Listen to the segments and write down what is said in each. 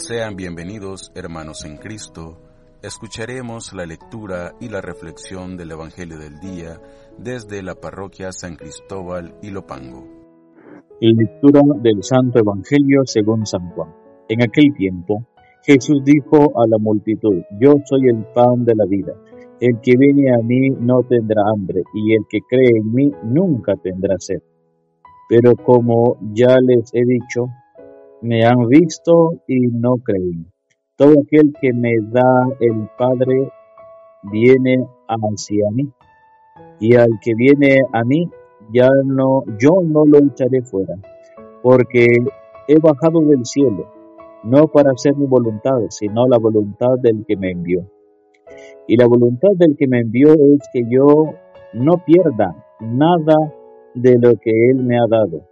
Sean bienvenidos, hermanos en Cristo. Escucharemos la lectura y la reflexión del Evangelio del día desde la parroquia San Cristóbal y Lopango. Lectura del Santo Evangelio según San Juan. En aquel tiempo, Jesús dijo a la multitud, Yo soy el pan de la vida. El que viene a mí no tendrá hambre, y el que cree en mí nunca tendrá sed. Pero como ya les he dicho, me han visto y no creen. Todo aquel que me da el Padre viene hacia mí, y al que viene a mí, ya no, yo no lo echaré fuera, porque he bajado del cielo, no para hacer mi voluntad, sino la voluntad del que me envió. Y la voluntad del que me envió es que yo no pierda nada de lo que Él me ha dado,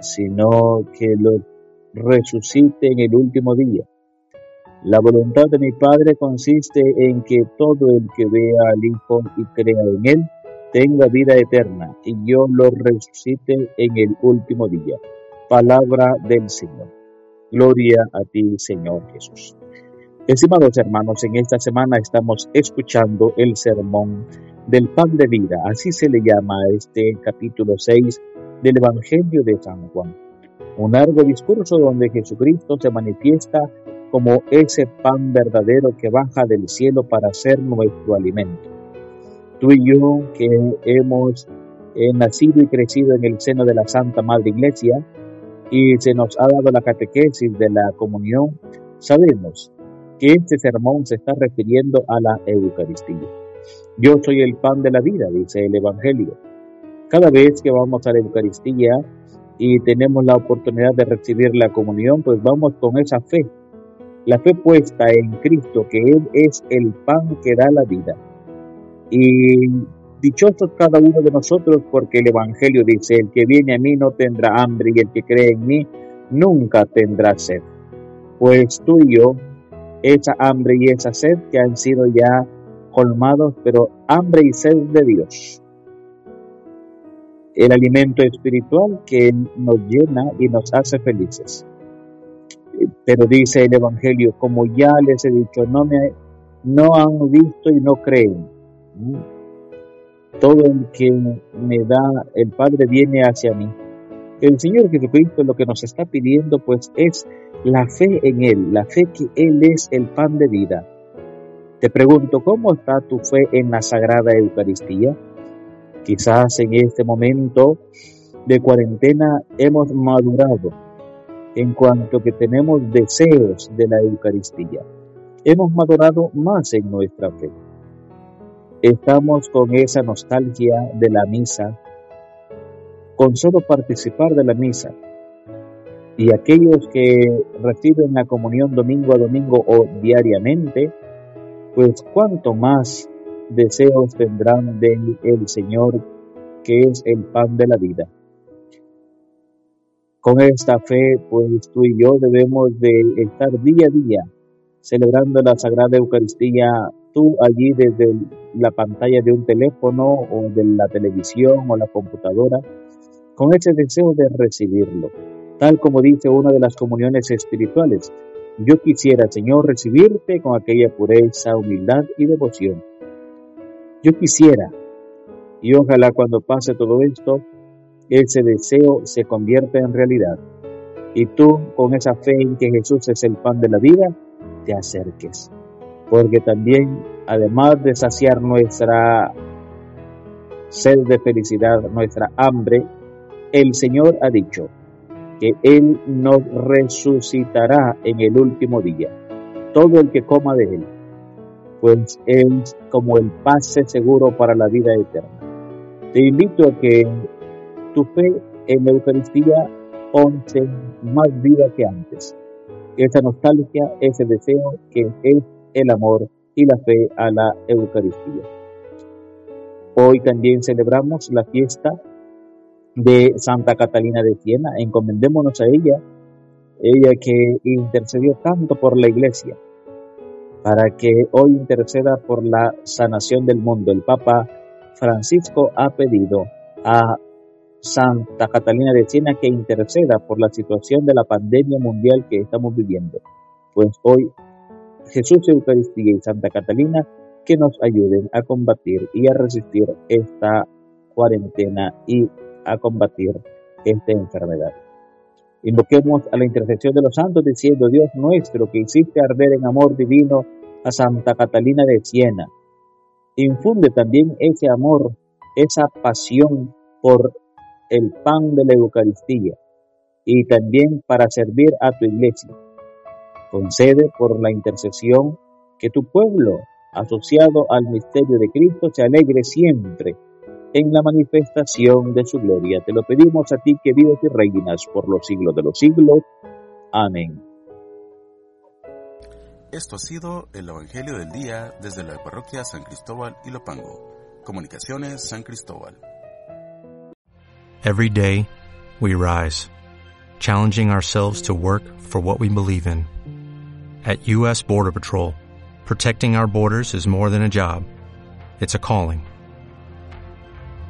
sino que lo resucite en el último día. La voluntad de mi Padre consiste en que todo el que vea al Hijo y crea en Él tenga vida eterna, y yo lo resucite en el último día. Palabra del Señor. Gloria a ti, Señor Jesús. Estimados hermanos, en esta semana estamos escuchando el sermón del pan de vida, así se le llama este capítulo 6 del Evangelio de San Juan un largo discurso donde Jesucristo se manifiesta como ese pan verdadero que baja del cielo para ser nuestro alimento. Tú y yo que hemos eh, nacido y crecido en el seno de la Santa Madre Iglesia y se nos ha dado la catequesis de la comunión, sabemos que este sermón se está refiriendo a la Eucaristía. Yo soy el pan de la vida, dice el Evangelio. Cada vez que vamos a la Eucaristía, y tenemos la oportunidad de recibir la comunión, pues vamos con esa fe, la fe puesta en Cristo, que Él es el pan que da la vida. Y dichosos cada uno de nosotros porque el Evangelio dice, el que viene a mí no tendrá hambre y el que cree en mí nunca tendrá sed. Pues tú y yo, esa hambre y esa sed que han sido ya colmados, pero hambre y sed de Dios el alimento espiritual que nos llena y nos hace felices. Pero dice el Evangelio, como ya les he dicho, no, me, no han visto y no creen. Todo el que me da el Padre viene hacia mí. El Señor Jesucristo lo que nos está pidiendo pues es la fe en Él, la fe que Él es el pan de vida. Te pregunto, ¿cómo está tu fe en la Sagrada Eucaristía? Quizás en este momento de cuarentena hemos madurado en cuanto que tenemos deseos de la Eucaristía. Hemos madurado más en nuestra fe. Estamos con esa nostalgia de la misa, con solo participar de la misa. Y aquellos que reciben la comunión domingo a domingo o diariamente, pues cuánto más deseos tendrán del el Señor, que es el pan de la vida. Con esta fe, pues tú y yo debemos de estar día a día celebrando la Sagrada Eucaristía, tú allí desde la pantalla de un teléfono o de la televisión o la computadora, con ese deseo de recibirlo, tal como dice una de las comuniones espirituales. Yo quisiera, Señor, recibirte con aquella pureza, humildad y devoción yo quisiera, y ojalá cuando pase todo esto, ese deseo se convierta en realidad. Y tú, con esa fe en que Jesús es el pan de la vida, te acerques. Porque también, además de saciar nuestra sed de felicidad, nuestra hambre, el Señor ha dicho que Él nos resucitará en el último día. Todo el que coma de Él pues es como el pase seguro para la vida eterna. Te invito a que tu fe en la Eucaristía once más vida que antes. esa nostalgia, ese deseo que es el amor y la fe a la Eucaristía. Hoy también celebramos la fiesta de Santa Catalina de Siena. Encomendémonos a ella, ella que intercedió tanto por la iglesia, para que hoy interceda por la sanación del mundo. El Papa Francisco ha pedido a Santa Catalina de Siena que interceda por la situación de la pandemia mundial que estamos viviendo. Pues hoy Jesús Eucaristía y Santa Catalina que nos ayuden a combatir y a resistir esta cuarentena y a combatir esta enfermedad. Invoquemos a la intercesión de los santos diciendo, Dios nuestro, que hiciste arder en amor divino a Santa Catalina de Siena, infunde también ese amor, esa pasión por el pan de la Eucaristía y también para servir a tu iglesia. Concede por la intercesión que tu pueblo, asociado al misterio de Cristo, se alegre siempre en la manifestación de su gloria. Te lo pedimos a ti que vives y reinas por los siglos de los siglos. Amén. Esto ha sido el Evangelio del Día desde la parroquia San Cristóbal y Lopango. Comunicaciones San Cristóbal. Every day, we rise, challenging ourselves to work for what we believe in. At U.S. Border Patrol, protecting our borders is more than a job. It's a calling.